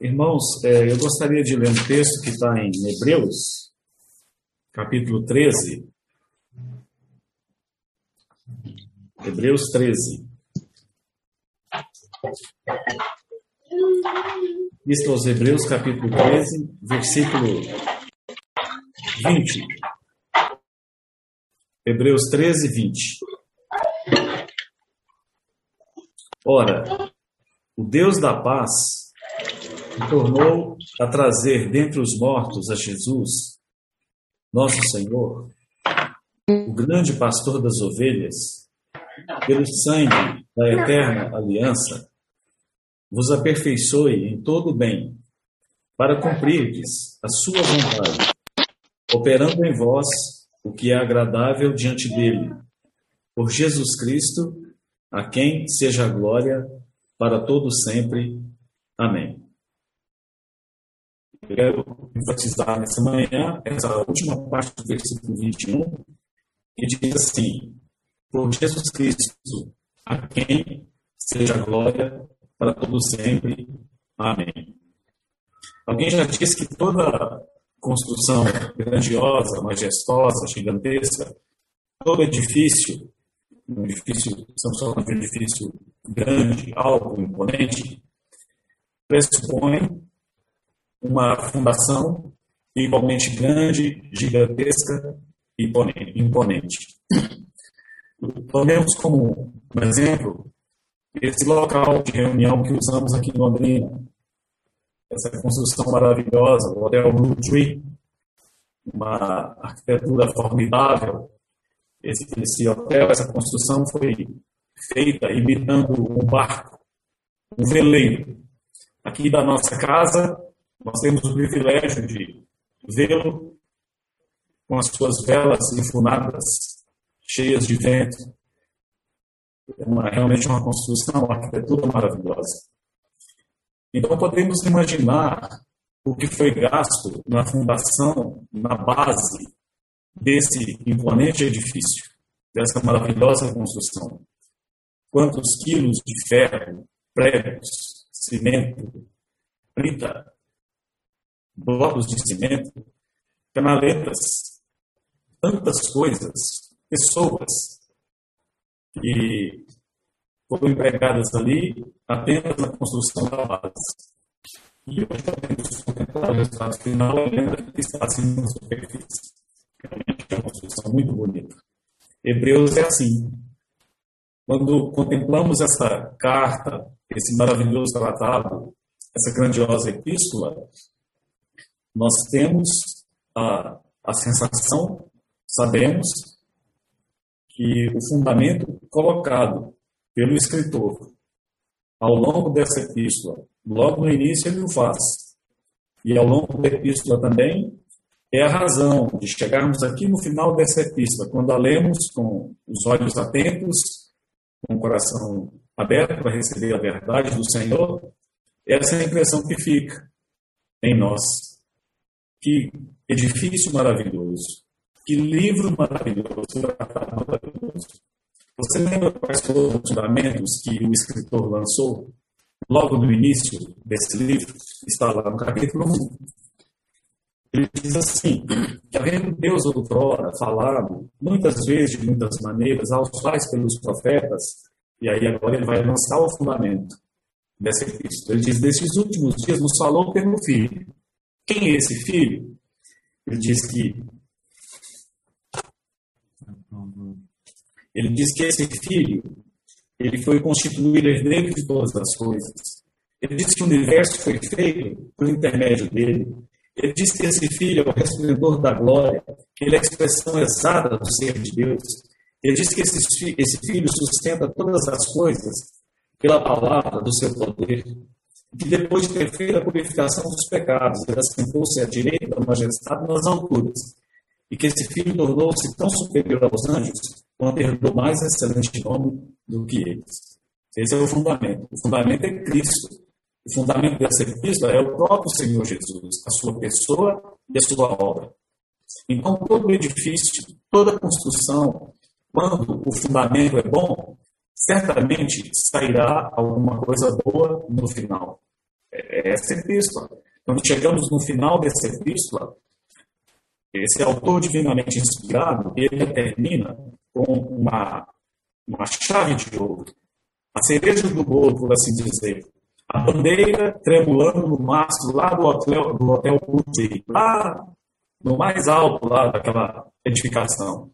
Irmãos, é, eu gostaria de ler um texto que está em Hebreus, capítulo 13. Hebreus 13. Isto aos Hebreus, capítulo 13, versículo 20. Hebreus 13, 20. Ora, o Deus da paz tornou a trazer dentre os mortos a Jesus, nosso Senhor, o grande pastor das ovelhas, pelo sangue da eterna aliança, vos aperfeiçoe em todo o bem, para cumprirdes a sua vontade, operando em vós o que é agradável diante dele. Por Jesus Cristo, a quem seja a glória para todo sempre. Amém. Quero enfatizar nessa manhã essa última parte do versículo 21, que diz assim: Por Jesus Cristo, a quem seja glória para todo sempre. Amém. Alguém já disse que toda construção grandiosa, majestosa, gigantesca, todo edifício, um edifício, estamos falando de um edifício grande, alto, imponente, pressupõe uma fundação igualmente grande, gigantesca e imponente. Tomemos como exemplo esse local de reunião que usamos aqui em Londrina, essa construção maravilhosa, o Hotel Blue Tree, uma arquitetura formidável. Esse, esse hotel, essa construção foi feita imitando um barco, um veleiro. Aqui da nossa casa, nós temos o privilégio de vê-lo com as suas velas enfunadas, cheias de vento. É uma, realmente uma construção, uma arquitetura maravilhosa. Então podemos imaginar o que foi gasto na fundação, na base desse imponente edifício, dessa maravilhosa construção. Quantos quilos de ferro, pregos, cimento, brita, blocos de cimento, canaletas, tantas coisas, pessoas que foram empregadas ali apenas na construção da base. E hoje podemos contemplar o resultado final, ainda que está acima da superfície. Realmente é uma construção muito bonita. Hebreus é assim. Quando contemplamos essa carta, esse maravilhoso tratado, essa grandiosa epístola, nós temos a, a sensação, sabemos, que o fundamento colocado pelo escritor ao longo dessa epístola, logo no início ele o faz, e ao longo da epístola também, é a razão de chegarmos aqui no final dessa epístola, quando a lemos com os olhos atentos, com o coração aberto para receber a verdade do Senhor, essa é a impressão que fica em nós. Que edifício maravilhoso, que livro maravilhoso. Você lembra quais foram os fundamentos que o escritor lançou logo no início desse livro? Está lá no capítulo 1. Ele diz assim: que havendo Deus outrora falado, muitas vezes, de muitas maneiras, aos pais pelos profetas, e aí agora ele vai lançar o fundamento dessa epístola. Ele diz: Desses últimos dias nos falou pelo filho. Quem é esse filho? Ele diz que. Ele diz que esse filho ele foi constituído herdeiro de todas as coisas. Ele diz que o universo foi feito por intermédio dele. Ele diz que esse filho é o resplendor da glória, ele é a expressão exata do ser de Deus. Ele diz que esse, esse filho sustenta todas as coisas pela palavra do seu poder, que depois de ter feito a purificação dos pecados, ele assentou-se à direita da majestade nas alturas, e que esse filho tornou-se tão superior aos anjos, quanto herdou mais excelente nome do que eles. Esse é o fundamento. O fundamento é Cristo. O fundamento dessa epístola é o próprio Senhor Jesus, a sua pessoa e a sua obra. Então, todo edifício, toda construção, quando o fundamento é bom, certamente sairá alguma coisa boa no final. É, essa epístola. Quando chegamos no final dessa epístola, esse autor divinamente inspirado, ele termina com uma, uma chave de ouro, a cereja do bolo, por assim dizer. A bandeira tremulando no mastro lá do hotel, do hotel Putin, lá no mais alto lá daquela edificação.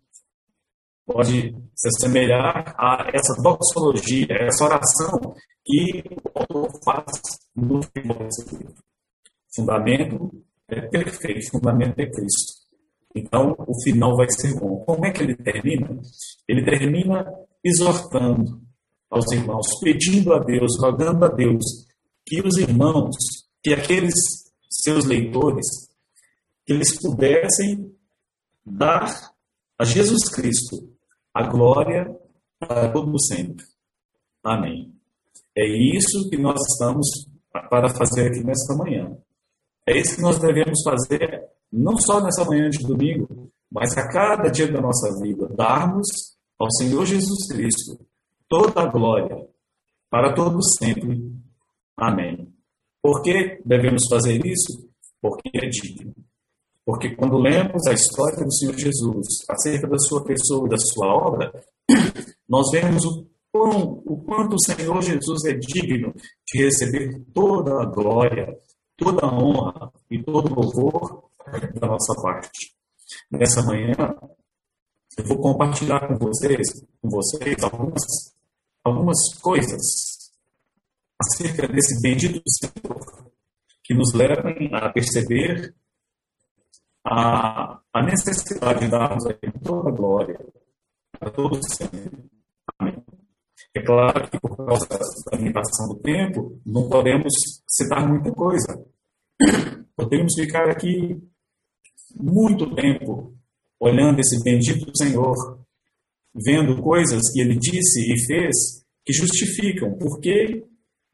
Pode se assemelhar a essa doxologia, essa oração que o autor faz no final desse livro. Fundamento é perfeito, fundamento é Cristo. Então, o final vai ser bom. Como é que ele termina? Ele termina exortando aos irmãos, pedindo a Deus, rogando a Deus que os irmãos, que aqueles seus leitores, que eles pudessem dar a Jesus Cristo a glória para todo sempre. Amém. É isso que nós estamos para fazer aqui nesta manhã. É isso que nós devemos fazer não só nessa manhã de domingo, mas a cada dia da nossa vida, darmos ao Senhor Jesus Cristo toda a glória para todos sempre. Amém. Por que devemos fazer isso? Porque é digno. Porque quando lemos a história do Senhor Jesus, acerca da sua pessoa e da sua obra, nós vemos o, quão, o quanto o Senhor Jesus é digno de receber toda a glória, toda a honra e todo o louvor da nossa parte. Nessa manhã, eu vou compartilhar com vocês, com vocês algumas, algumas coisas acerca desse bendito Senhor que nos levam a perceber a, a necessidade de darmos a Ele toda a glória, a todos sempre. Amém. É claro que por causa da limitação do tempo, não podemos citar muita coisa. Podemos ficar aqui muito tempo olhando esse bendito Senhor, vendo coisas que ele disse e fez que justificam por que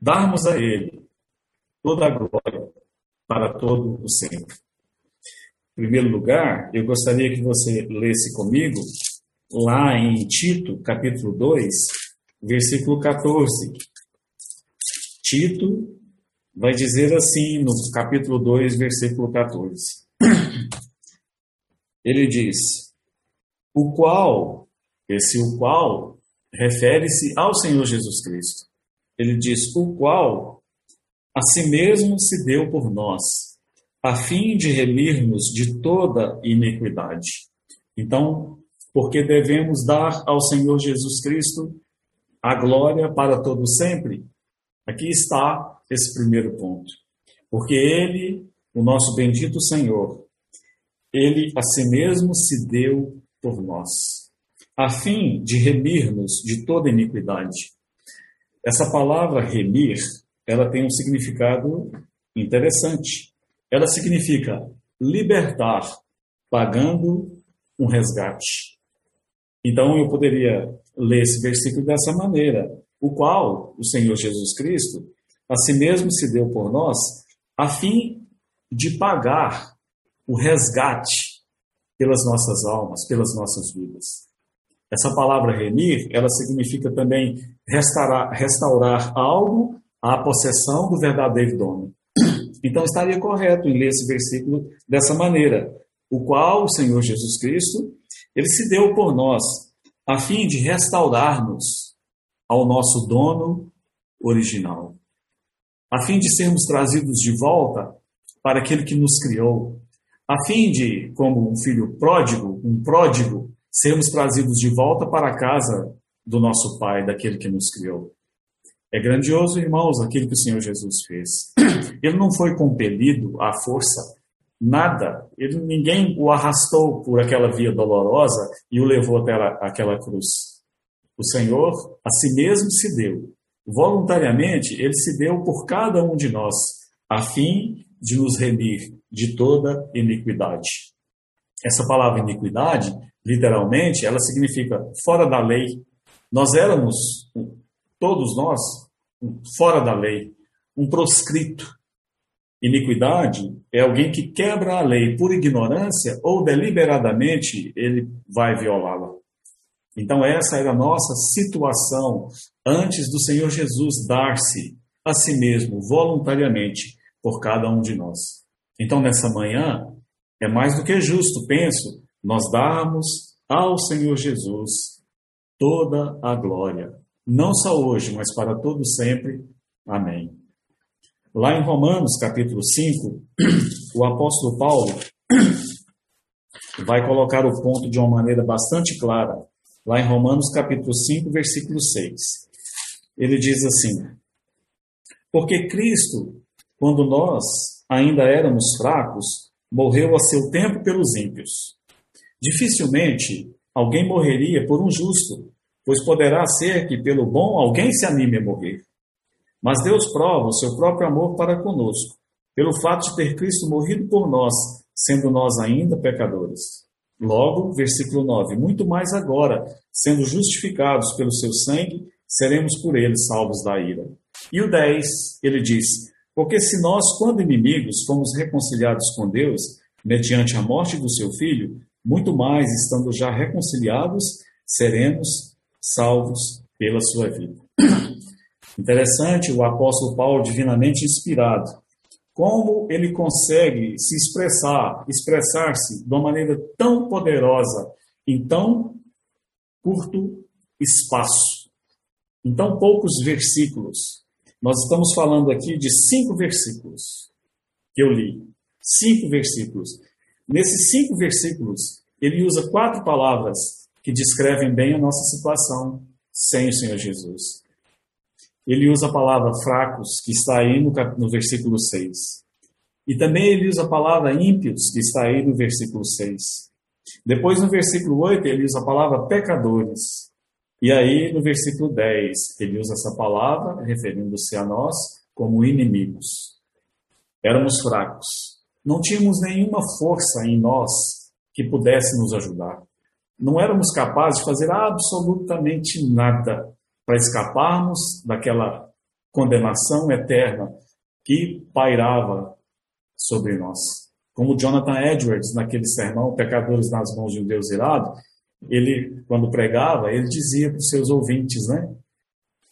darmos a ele toda a glória para todo o sempre. Primeiro lugar, eu gostaria que você lesse comigo lá em Tito, capítulo 2, versículo 14. Tito vai dizer assim no capítulo 2, versículo 14. Ele diz: O qual, esse o qual, refere-se ao Senhor Jesus Cristo. Ele diz: O qual a si mesmo se deu por nós, a fim de remirmos de toda iniquidade. Então, porque devemos dar ao Senhor Jesus Cristo a glória para todo sempre? Aqui está esse primeiro ponto. Porque ele, o nosso bendito Senhor, ele a si mesmo se deu por nós, a fim de remir-nos de toda iniquidade. Essa palavra remir, ela tem um significado interessante. Ela significa libertar, pagando um resgate. Então eu poderia ler esse versículo dessa maneira, o qual o Senhor Jesus Cristo a si mesmo se deu por nós, a fim de pagar o resgate pelas nossas almas, pelas nossas vidas. Essa palavra remir, ela significa também restaurar, restaurar algo à possessão do verdadeiro dono. Então estaria correto em ler esse versículo dessa maneira, o qual o Senhor Jesus Cristo, ele se deu por nós, a fim de restaurarmos ao nosso dono original, a fim de sermos trazidos de volta para aquele que nos criou, a fim de, como um filho pródigo, um pródigo, sermos trazidos de volta para a casa do nosso Pai, daquele que nos criou. É grandioso, irmãos, aquilo que o Senhor Jesus fez. Ele não foi compelido à força, nada. Ele, ninguém o arrastou por aquela via dolorosa e o levou até aquela cruz. O Senhor a si mesmo se deu. Voluntariamente, ele se deu por cada um de nós, a fim de nos remir de toda iniquidade. Essa palavra iniquidade, literalmente, ela significa fora da lei. Nós éramos, todos nós, fora da lei, um proscrito. Iniquidade é alguém que quebra a lei por ignorância ou deliberadamente ele vai violá-la. Então, essa era a nossa situação antes do Senhor Jesus dar-se a si mesmo voluntariamente por cada um de nós. Então, nessa manhã, é mais do que justo, penso, nós darmos ao Senhor Jesus toda a glória, não só hoje, mas para todo sempre. Amém. Lá em Romanos, capítulo 5, o apóstolo Paulo vai colocar o ponto de uma maneira bastante clara. Lá em Romanos, capítulo 5, versículo 6. Ele diz assim: Porque Cristo, quando nós ainda éramos fracos, morreu a seu tempo pelos ímpios. Dificilmente alguém morreria por um justo, pois poderá ser que pelo bom alguém se anime a morrer. Mas Deus prova o seu próprio amor para conosco, pelo fato de ter Cristo morrido por nós, sendo nós ainda pecadores. Logo, versículo 9: Muito mais agora, sendo justificados pelo seu sangue, seremos por ele salvos da ira. E o 10, ele diz: Porque se nós, quando inimigos, fomos reconciliados com Deus, mediante a morte do seu filho, muito mais, estando já reconciliados, seremos salvos pela sua vida. Interessante o apóstolo Paulo, divinamente inspirado, como ele consegue se expressar, expressar-se de uma maneira tão poderosa em tão curto espaço, em tão poucos versículos. Nós estamos falando aqui de cinco versículos que eu li. Cinco versículos. Nesses cinco versículos, ele usa quatro palavras que descrevem bem a nossa situação sem o Senhor Jesus ele usa a palavra fracos, que está aí no, no versículo 6. E também ele usa a palavra ímpios, que está aí no versículo 6. Depois, no versículo 8, ele usa a palavra pecadores. E aí, no versículo 10, ele usa essa palavra, referindo-se a nós, como inimigos. Éramos fracos. Não tínhamos nenhuma força em nós que pudesse nos ajudar. Não éramos capazes de fazer absolutamente nada para escaparmos daquela condenação eterna que pairava sobre nós. Como Jonathan Edwards, naquele sermão, Pecadores nas mãos de um Deus irado, ele, quando pregava, ele dizia para os seus ouvintes, né?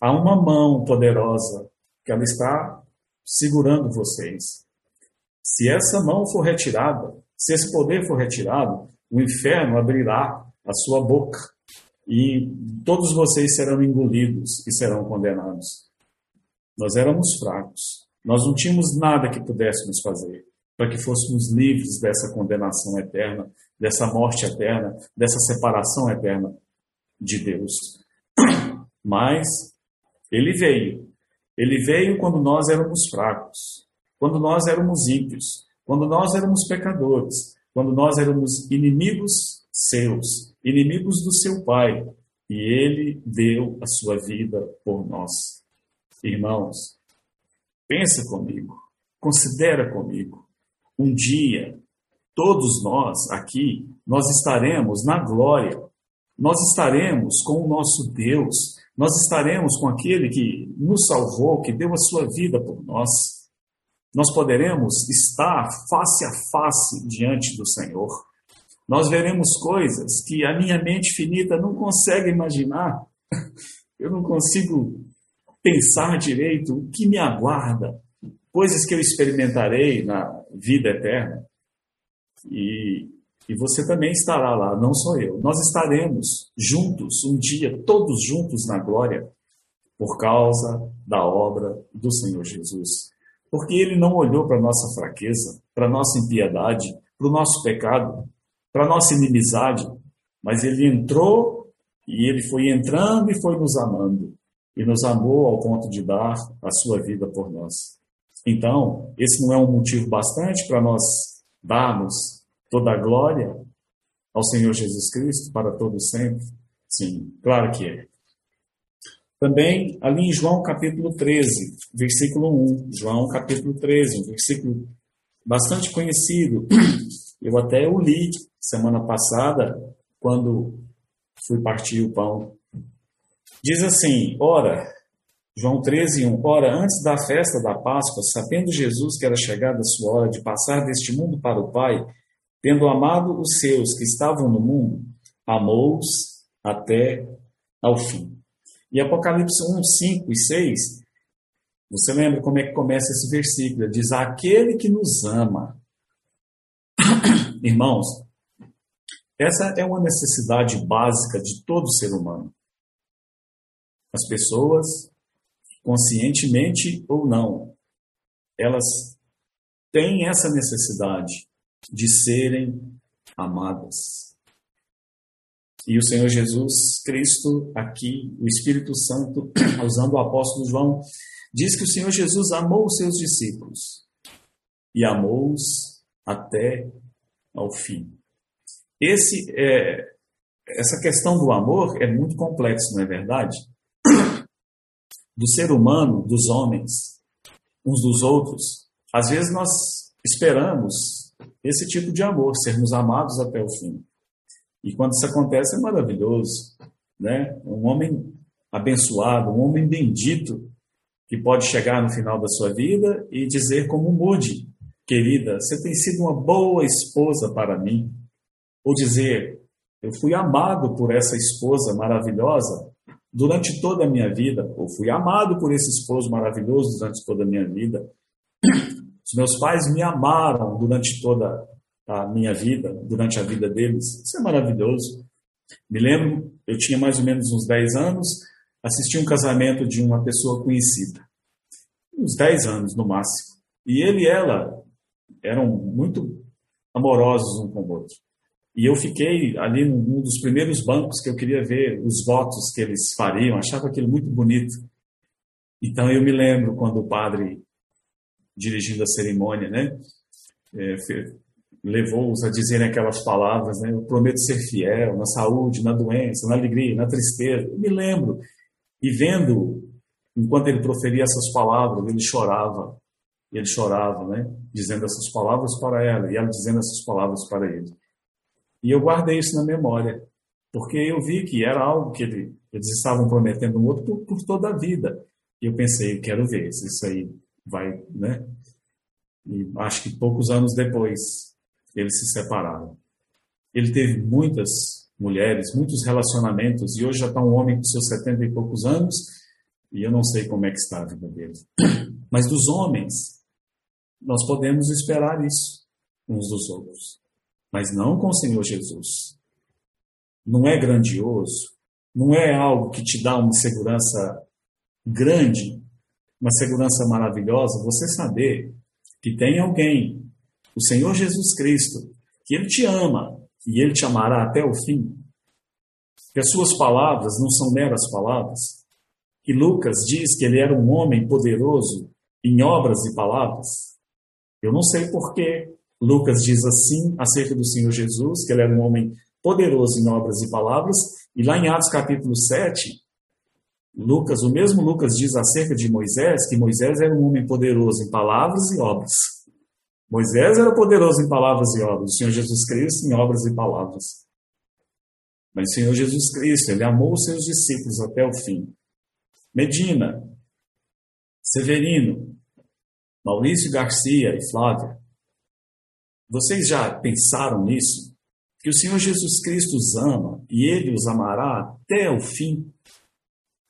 Há uma mão poderosa que ela está segurando vocês. Se essa mão for retirada, se esse poder for retirado, o inferno abrirá a sua boca e todos vocês serão engolidos e serão condenados. Nós éramos fracos, nós não tínhamos nada que pudéssemos fazer para que fôssemos livres dessa condenação eterna, dessa morte eterna, dessa separação eterna de Deus. Mas ele veio. Ele veio quando nós éramos fracos, quando nós éramos ímpios, quando nós éramos pecadores, quando nós éramos inimigos seus, inimigos do seu Pai, e ele deu a sua vida por nós. Irmãos, pensa comigo, considera comigo. Um dia, todos nós aqui, nós estaremos na glória. Nós estaremos com o nosso Deus. Nós estaremos com aquele que nos salvou, que deu a sua vida por nós. Nós poderemos estar face a face diante do Senhor nós veremos coisas que a minha mente finita não consegue imaginar. Eu não consigo pensar direito o que me aguarda, coisas que eu experimentarei na vida eterna. E, e você também estará lá, não só eu. Nós estaremos juntos, um dia, todos juntos na glória, por causa da obra do Senhor Jesus. Porque ele não olhou para a nossa fraqueza, para a nossa impiedade, para o nosso pecado, para nossa inimizade, mas ele entrou e ele foi entrando e foi nos amando e nos amou ao ponto de dar a sua vida por nós. Então, esse não é um motivo bastante para nós darmos toda a glória ao Senhor Jesus Cristo para todo sempre? Sim, claro que é. Também ali em João capítulo 13, versículo 1. João capítulo 13, um versículo bastante conhecido. Eu até o li semana passada, quando fui partir o pão. Diz assim: Ora, João 13, 1. Ora, antes da festa da Páscoa, sabendo Jesus que era chegada a sua hora de passar deste mundo para o Pai, tendo amado os seus que estavam no mundo, amou-os até ao fim. E Apocalipse 1, 5 e 6 Você lembra como é que começa esse versículo? Diz: Aquele que nos ama. Irmãos, essa é uma necessidade básica de todo ser humano. As pessoas, conscientemente ou não, elas têm essa necessidade de serem amadas. E o Senhor Jesus Cristo, aqui, o Espírito Santo, usando o apóstolo João, diz que o Senhor Jesus amou os seus discípulos e amou-os até ao fim. Esse, é, essa questão do amor é muito complexa, não é verdade? Do ser humano, dos homens, uns dos outros. Às vezes nós esperamos esse tipo de amor, sermos amados até o fim. E quando isso acontece é maravilhoso, né? Um homem abençoado, um homem bendito, que pode chegar no final da sua vida e dizer como Mude, querida, você tem sido uma boa esposa para mim. Ou dizer, eu fui amado por essa esposa maravilhosa durante toda a minha vida, ou fui amado por esse esposo maravilhoso durante toda a minha vida. Os meus pais me amaram durante toda a minha vida, durante a vida deles. Isso é maravilhoso. Me lembro, eu tinha mais ou menos uns 10 anos, assisti um casamento de uma pessoa conhecida. Uns 10 anos no máximo. E ele e ela eram muito amorosos um com o outro. E eu fiquei ali num dos primeiros bancos que eu queria ver os votos que eles fariam, achava aquilo muito bonito. Então eu me lembro quando o padre, dirigindo a cerimônia, né, é, levou-os a dizerem aquelas palavras, né, eu prometo ser fiel na saúde, na doença, na alegria, na tristeza. Eu me lembro. E vendo, enquanto ele proferia essas palavras, ele chorava. E ele chorava, né, dizendo essas palavras para ela, e ela dizendo essas palavras para ele. E eu guardei isso na memória, porque eu vi que era algo que ele, eles estavam prometendo um outro por, por, toda a vida. E eu pensei, quero ver se isso aí vai, né? E acho que poucos anos depois eles se separaram. Ele teve muitas mulheres, muitos relacionamentos, e hoje já está um homem com seus setenta e poucos anos, e eu não sei como é que está a vida dele. Mas dos homens, nós podemos esperar isso uns dos outros mas não com o Senhor Jesus. Não é grandioso, não é algo que te dá uma segurança grande, uma segurança maravilhosa, você saber que tem alguém, o Senhor Jesus Cristo, que Ele te ama e Ele te amará até o fim. Que as suas palavras não são meras palavras. Que Lucas diz que ele era um homem poderoso em obras e palavras. Eu não sei porquê, Lucas diz assim acerca do Senhor Jesus, que ele era um homem poderoso em obras e palavras, e lá em Atos capítulo 7, Lucas, o mesmo Lucas diz acerca de Moisés, que Moisés era um homem poderoso em palavras e obras. Moisés era poderoso em palavras e obras, o Senhor Jesus Cristo em obras e palavras. Mas o Senhor Jesus Cristo, ele amou os seus discípulos até o fim. Medina, Severino, Maurício Garcia e Flávia, vocês já pensaram nisso? Que o Senhor Jesus Cristo os ama e ele os amará até o fim.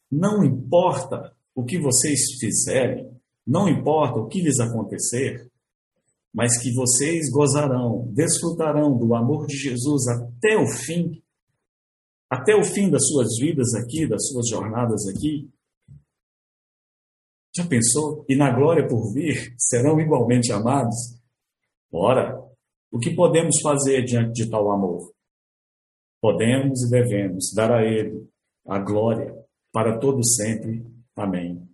Não importa o que vocês fizerem, não importa o que lhes acontecer, mas que vocês gozarão, desfrutarão do amor de Jesus até o fim, até o fim das suas vidas aqui, das suas jornadas aqui. Já pensou? E na glória por vir serão igualmente amados? Ora, o que podemos fazer diante de tal amor? Podemos e devemos dar a Ele a glória para todo sempre. Amém.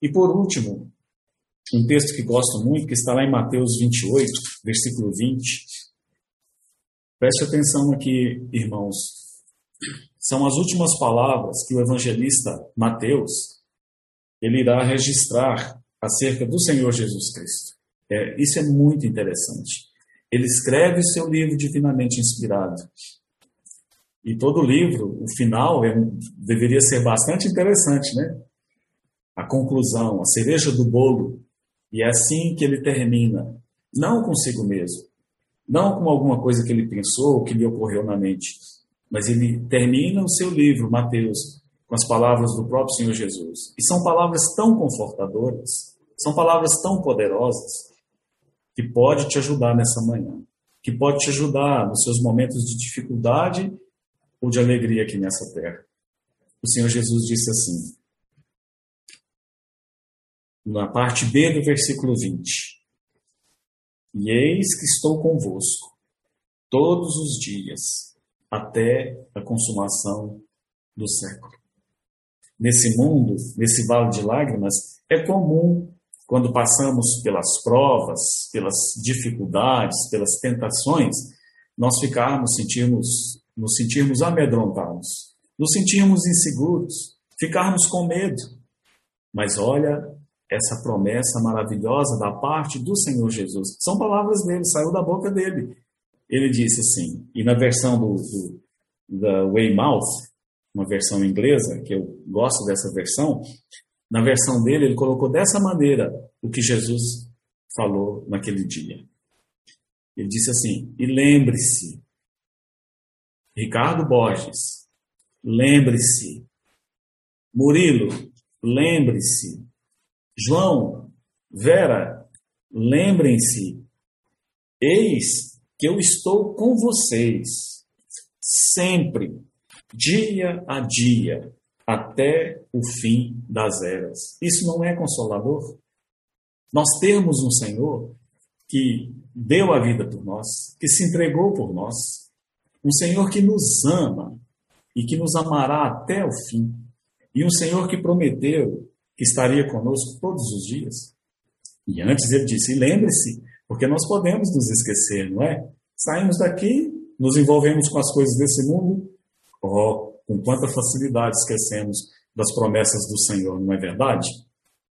E por último, um texto que gosto muito, que está lá em Mateus 28, versículo 20. Preste atenção aqui, irmãos. São as últimas palavras que o evangelista Mateus ele irá registrar acerca do Senhor Jesus Cristo. É, isso é muito interessante. Ele escreve o seu livro divinamente inspirado. E todo livro, o final, é, deveria ser bastante interessante, né? A conclusão, a cereja do bolo. E é assim que ele termina. Não consigo mesmo. Não com alguma coisa que ele pensou, que lhe ocorreu na mente. Mas ele termina o seu livro, Mateus, com as palavras do próprio Senhor Jesus. E são palavras tão confortadoras, são palavras tão poderosas, que pode te ajudar nessa manhã, que pode te ajudar nos seus momentos de dificuldade ou de alegria aqui nessa terra. O Senhor Jesus disse assim, na parte B do versículo 20: E eis que estou convosco todos os dias, até a consumação do século. Nesse mundo, nesse vale de lágrimas, é comum, quando passamos pelas provas, pelas dificuldades, pelas tentações, nós ficarmos, sentirmos, nos sentirmos amedrontados, nos sentirmos inseguros, ficarmos com medo. Mas olha essa promessa maravilhosa da parte do Senhor Jesus. São palavras dele, saiu da boca dele. Ele disse assim, e na versão do, do da Weymouth, uma versão inglesa, que eu gosto dessa versão, na versão dele ele colocou dessa maneira o que Jesus falou naquele dia. Ele disse assim: E lembre-se, Ricardo Borges, lembre-se, Murilo, lembre-se, João, Vera, lembrem-se, eis que eu estou com vocês sempre, dia a dia, até o fim das eras. Isso não é consolador? Nós temos um Senhor que deu a vida por nós, que se entregou por nós, um Senhor que nos ama e que nos amará até o fim, e um Senhor que prometeu que estaria conosco todos os dias. E antes ele disse: lembre-se, porque nós podemos nos esquecer, não é? Saímos daqui, nos envolvemos com as coisas desse mundo, oh, com quanta facilidade esquecemos das promessas do Senhor, não é verdade?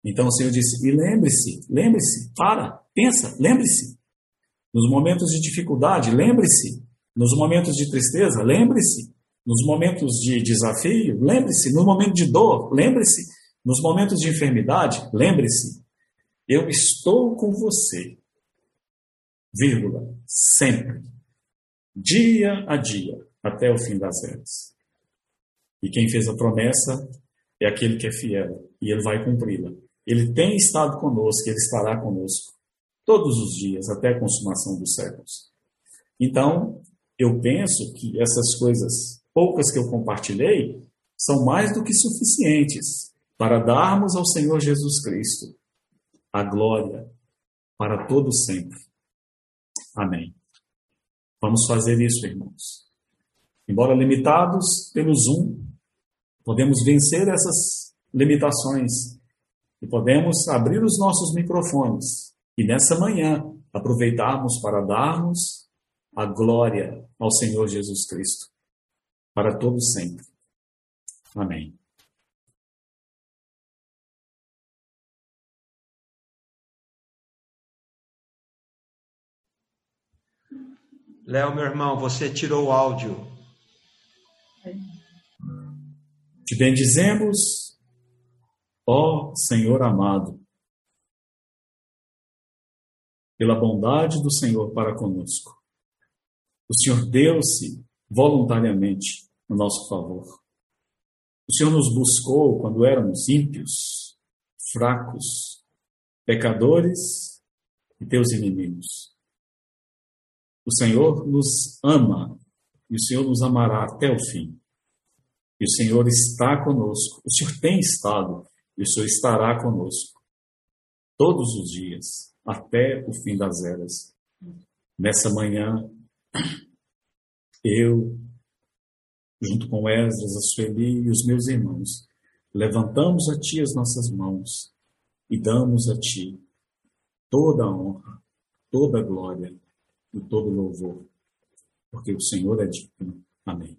Então o Senhor disse: e lembre-se, lembre-se, para, pensa, lembre-se. Nos momentos de dificuldade, lembre-se. Nos momentos de tristeza, lembre-se. Nos momentos de desafio, lembre-se. No momento de dor, lembre-se. Nos momentos de enfermidade, lembre-se, eu estou com você, vírgula, sempre, dia a dia, até o fim das eras. E quem fez a promessa é aquele que é fiel, e ele vai cumpri-la. Ele tem estado conosco, ele estará conosco todos os dias, até a consumação dos séculos. Então, eu penso que essas coisas poucas que eu compartilhei são mais do que suficientes para darmos ao Senhor Jesus Cristo a glória para todo sempre. Amém. Vamos fazer isso, irmãos. Embora limitados pelo Zoom, podemos vencer essas limitações e podemos abrir os nossos microfones e nessa manhã aproveitarmos para darmos a glória ao Senhor Jesus Cristo para todo sempre. Amém. Léo, meu irmão, você tirou o áudio. Te bendizemos, ó Senhor amado, pela bondade do Senhor para conosco. O Senhor deu-se voluntariamente no nosso favor. O Senhor nos buscou quando éramos ímpios, fracos, pecadores e teus inimigos. O Senhor nos ama e o Senhor nos amará até o fim. E o Senhor está conosco. O Senhor tem estado e o Senhor estará conosco todos os dias até o fim das eras. Nessa manhã, eu, junto com Esdras, a Sueli e os meus irmãos, levantamos a Ti as nossas mãos e damos a Ti toda a honra, toda a glória e todo louvor, porque o Senhor é digno. Amém.